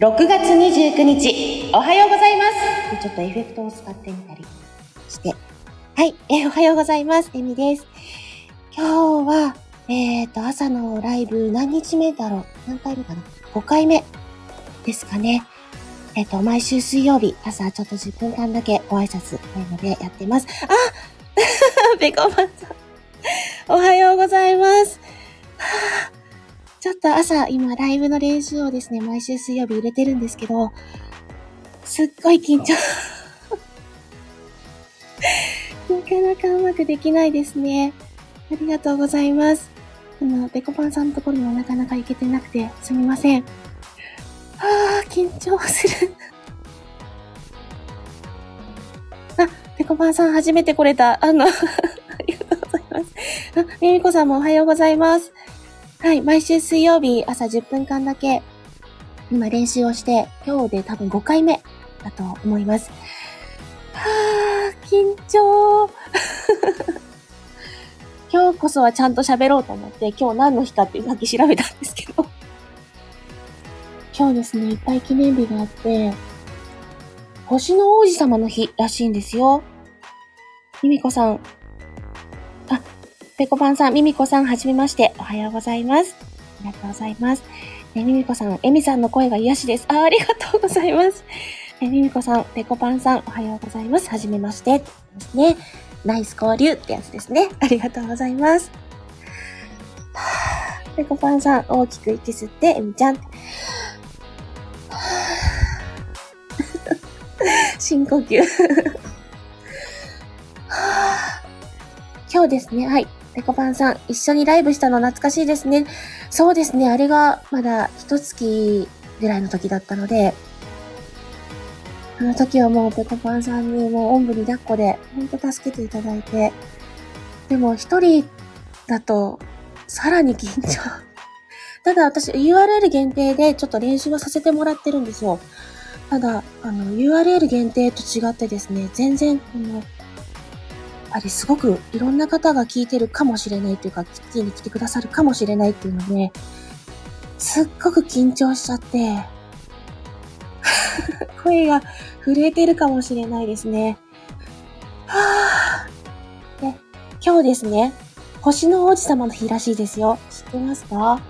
6月29日、おはようございます。ちょっとエフェクトを使ってみたりして。はい、えおはようございます。エミです。今日は、えっ、と、朝のライブ何日目だろう何回目かな ?5 回目ですかね。えっ、と、毎週水曜日、朝ちょっと10分間だけご挨拶というのでやってます。あ ペコマンさん。おはようございます。ちょっと朝、今、ライブの練習をですね、毎週水曜日入れてるんですけど、すっごい緊張。なかなかうまくできないですね。ありがとうございます。あの、ペコパンさんのところにもなかなか行けてなくて、すみません。あー、緊張する。あ、ペコパンさん初めて来れた。あの、ありがとうございます。あ、ミミコさんもおはようございます。はい、毎週水曜日朝10分間だけ、今練習をして、今日で多分5回目だと思います。はぁ、緊張。今日こそはちゃんと喋ろうと思って、今日何の日かってさっき調べたんですけど。今日ですね、いっぱい記念日があって、星の王子様の日らしいんですよ。ミミコさん。あ、ペコパンさん、ミミコさん、はじめまして。おはようございます。ありがとうございます。え、ミミコさん、エミさんの声が癒しです。あ、ありがとうございます。え、ミミコさん、ペコパンさん、おはようございます。はじめまして。ですね。ナイス交流ってやつですね。ありがとうございます。はぁペコパンさん、大きく息吸って、エミちゃん。深呼吸。今日ですね、はい。ペコパンさん、一緒にライブしたの懐かしいですね。そうですね、あれがまだ一月ぐらいの時だったので、あの時はもうペコパンさんにもうおんぶに抱っこで、ほんと助けていただいて、でも一人だと、さらに緊張。ただ私 URL 限定でちょっと練習はさせてもらってるんですよ。ただ、あの URL 限定と違ってですね、全然、あの、ぱりすごくいろんな方が聞いてるかもしれないというか、聞きに来てくださるかもしれないっていうので、すっごく緊張しちゃって、声が震えてるかもしれないですね。はぁ。で、今日ですね、星の王子様の日らしいですよ。知ってますか？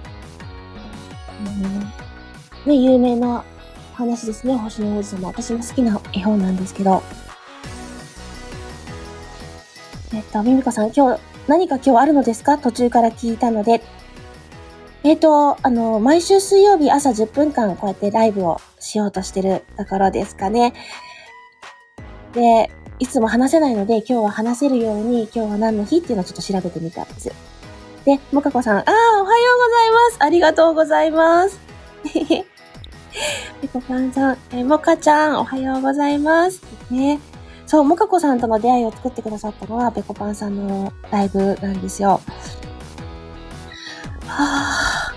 うん、ね、有名な話ですね、星の王子様。私も好きな絵本なんですけど。えっと、ミミコさん、今日、何か今日あるのですか？途中から聞いたので。えっと、あの、毎週水曜日朝10分間こうやってライブをしようとしてるところですかね。で、いつも話せないので、今日は話せるように、今日は何の日っていうのをちょっと調べてみたんです。で、もかこさん、ああ、おはようございます。ありがとうございます。ペコパンさん、え、もかちゃん、おはようございます。ね。そう、もかこさんとの出会いを作ってくださったのは、ペコパンさんのライブなんですよ。は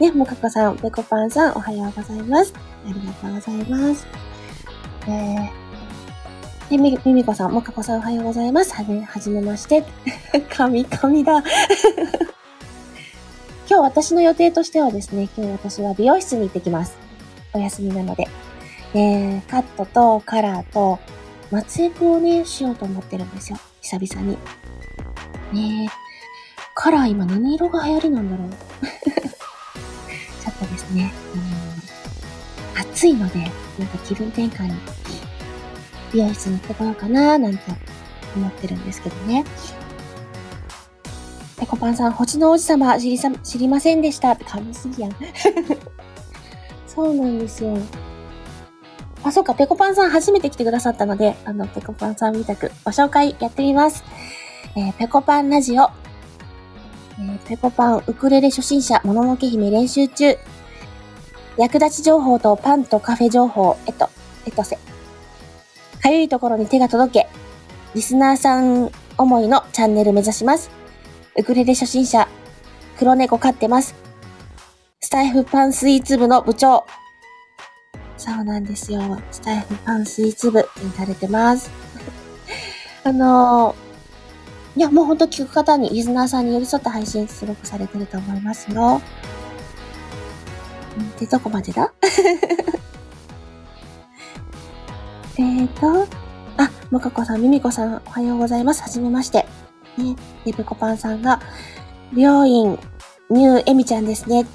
ぁ。ね、もかこさん、ペコパンさん、おはようございます。ありがとうございます。えー、で、み、みみこさん、もかこさん、おはようございます。はじめ、はじめまして。神々だ。今日私の予定としてはですね、今日私は美容室に行ってきます。お休みなので。えー、カットとカラーと、松エクをね、しようと思ってるんですよ。久々に。ねえ。カラー今何色が流行りなんだろう。ちょっとですね、あの、暑いので、なんか気分転換に、美容室に行ってこようかななんて思ってるんですけどね。ペコパンさん、星の王子様知りさ、知りませんでしたって噛みすぎやん。そうなんですよ。あ、そうか、ペコパンさん初めて来てくださったので、あの、ペコパンさんみたくご紹介やってみます。えーペコパンラジオ。えーペコパンウクレレ初心者、もののけ姫練習中。役立ち情報とパンとカフェ情報、えっと、えっとせ。かゆいところに手が届け。リスナーさん思いのチャンネル目指します。ウクレレ初心者、黒猫飼ってます。スタイフパンスイーツ部の部長。そうなんですよ。スタイフパンスイーツ部にされてます。あのーいや、もうほんと聞く方に、リスナーさんに寄り添った配信すごくされてると思いますよ。で、どこまでだ？えーと、あ、もかこさん、みみこさん、おはようございます。はじめまして。ね、で、ぺこぱんさんが、病院、ニューエミちゃんですね。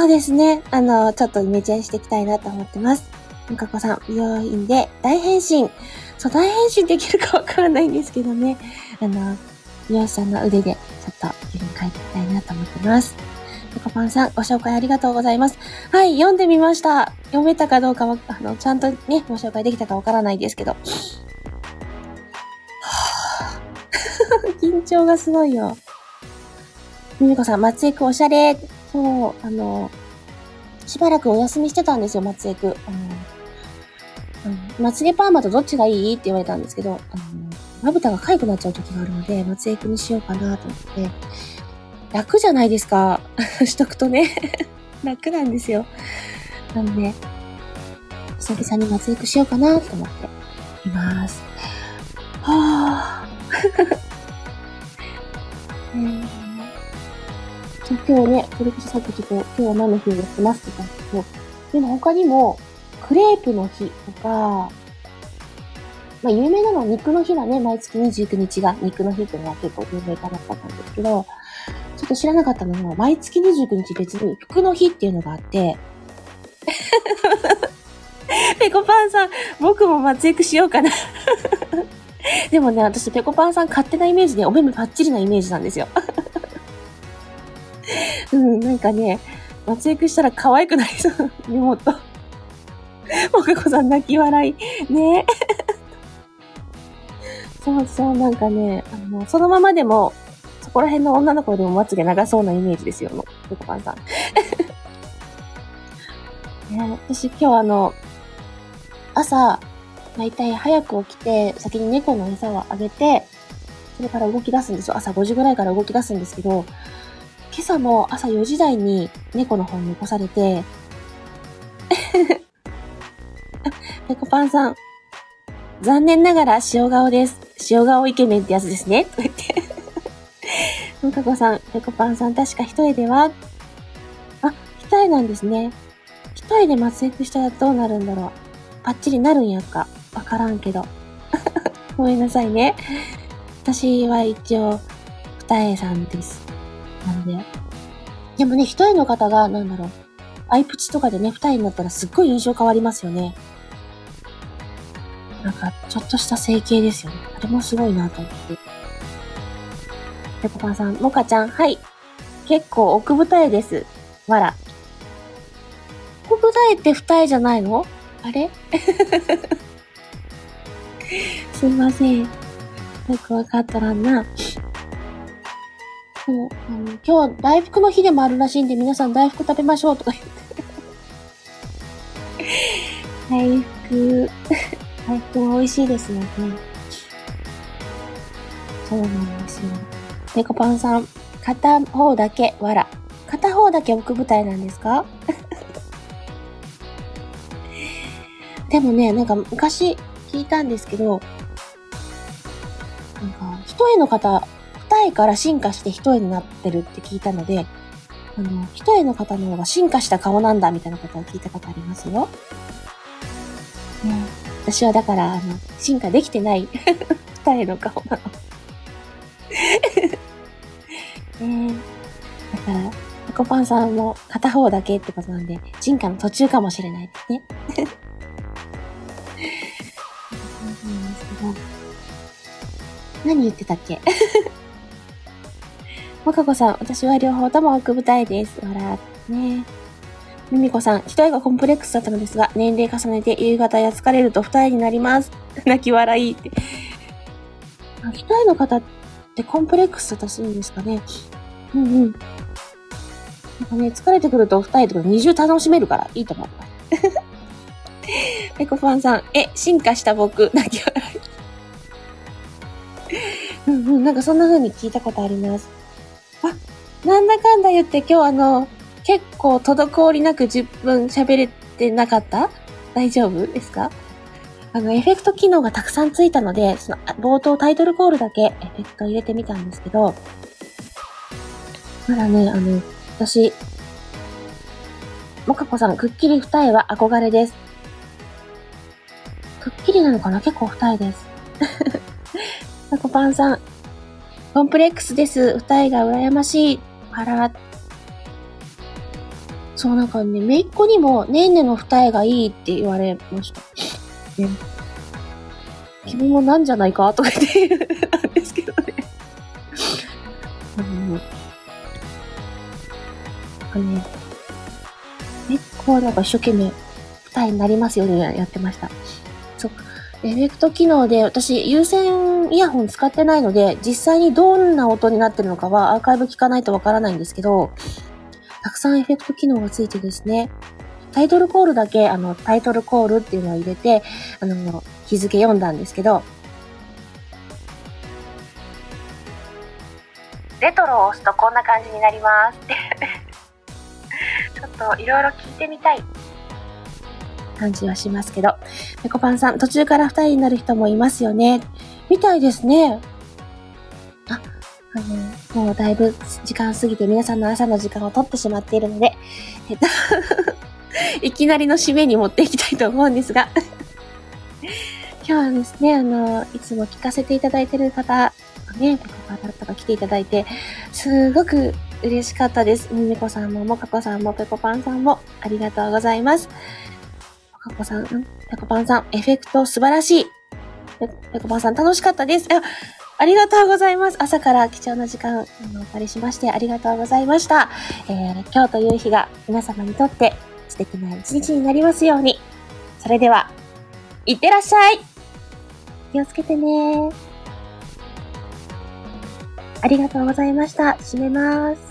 そうですね。あの、ちょっとイメチェンしていきたいなと思ってます。もかこさん、病院で大変身。そう、大変身できるかわからないんですけどね。あの、美容師さんの腕で、ちょっと気分変えていきたいなと思ってます。ペコパンさん、ご紹介ありがとうございます。はい、読んでみました。読めたかどうかは、あの、ちゃんとね、ご紹介できたかわからないですけど。緊張がすごいよ。みみこさん、松江区おしゃれ。そう、あの、しばらくお休みしてたんですよ、松江区。あの、まつげパーマとどっちがいい？って言われたんですけど、あの、まぶたが痒くなっちゃう時があるので、松江区にしようかなと思って、楽じゃないですか。しとくとね。楽なんですよ。なんで、久々に松江区しようかなと思っています。はぁ。えー、今日ね、それこそさっきちょっと、今日は何の日をやってますって言ったんですけど、でも他にも、クレープの日とか、まあ有名なのは肉の日だね。毎月29日が肉の日っていうのは結構有名かなったんですけど、ちょっと知らなかったのは、毎月29日別に服の日っていうのがあって、ペコパンさん、僕も松江区しようかな でもね、私、ペコパンさん勝手なイメージで、お目目パッチリなイメージなんですよ。うん、なんかね、松江区したら可愛くなりそう。妹。もかこさん泣き笑い。ね そうそう、なんかね、あの、そのままでも、そこら辺の女の子でもまつげ長そうなイメージですよ、の、ペコパンさん。ね、私今日あの、朝、だいたい早く起きて、先に猫の餌をあげて、それから動き出すんですよ。朝5時ぐらいから動き出すんですけど、今朝も朝4時台に猫の方に起こされて、ペコパンさん、残念ながら塩顔です。塩顔イケメンってやつですね。と言って。ムカコさん、ペコパンさん、確か一重ではあ、一重なんですね。一重で松江したらどうなるんだろう。パッチリなるんやっか。わからんけど。ごめんなさいね。私は一応、二重さんです。なんで。でもね、一重の方が、なんだろう。アイプチとかでね、二重になったらすっごい印象変わりますよね。なんか、ちょっとした整形ですよね。あれもすごいなと思って。ペコパンさん、モカちゃん、はい。結構奥二重です。わら。奥二重って二重じゃないの？あれ？すいません。よくわかったらんな。そう、あの、今日大福の日でもあるらしいんで、皆さん大福食べましょうとか言って。大福、大福美味しいですよね。そうなんですよ。ペコパンさん、片方だけ、わら。片方だけ奥舞台なんですか？でもね、なんか昔聞いたんですけど、なんか、一重の方、二重から進化して一重になってるって聞いたので、あの、一重の方の方が進化した顔なんだみたいなことを聞いたことありますよ。ね、私はだから、あの、進化できてない 二重の顔なの。ねだから、タコパンさんも片方だけってことなんで、進化の途中かもしれないですね。何言ってたっけ？もかこさん、私は両方とも奥舞台です。笑ってね。ミミコさん、一重がコンプレックスだったのですが、年齢重ねて夕方や疲れると二重になります。泣き笑いって。一重の方ってコンプレックスだったするんですかね。うんうん。なんかね、疲れてくると二重とか二重楽しめるからいいと思う。ペコファンさん、え、進化した僕、泣き笑い。うんうん、なんかそんな風に聞いたことあります。なんだかんだ言って今日あの、結構滞りなく10分喋れてなかった？大丈夫ですか？あの、エフェクト機能がたくさんついたので、その、冒頭タイトルコールだけエフェクト入れてみたんですけど、まだね、あの、私、もかこさん、くっきり二重は憧れです。くっきりなのかな？結構二重です。タコパンさん、コンプレックスです。二重が羨ましい。あら。そう、なんかね、めいっ子にも、ねんねの二重がいいって言われました。ね、君もなんじゃないかとか言ってたんですけどね。あの、あのね、めいっ子はなんか一生懸命二重になりますよね、やってました。エフェクト機能で、私、有線イヤホン使ってないので、実際にどんな音になってるのかはアーカイブ聞かないとわからないんですけど、たくさんエフェクト機能がついてですね、タイトルコールだけ、あの、タイトルコールっていうのを入れて、あの、日付読んだんですけど、レトロを押すとこんな感じになります。っ てちょっといろいろ聞いてみたい感じはしますけど。ペコパンさん、途中から二人になる人もいますよね。みたいですね。あ、あの、もうだいぶ時間過ぎて皆さんの朝の時間を取ってしまっているので、えっと いきなりの締めに持っていきたいと思うんですが 今日はですね、あの、いつも聞かせていただいてる方ね、ペコパンだったか来ていただいて、すごく嬉しかったです。みみこさんも、もかこさんも、ペコパンさんも、ありがとうございます。かこさん、ペコパンさん、エフェクト素晴らしい。ペコパンさん、楽しかったです。ありがとうございます。朝から貴重な時間、お借りしましてありがとうございました。えー、今日という日が皆様にとって素敵な一日になりますように。それでは、いってらっしゃい気をつけてねありがとうございました。閉めます。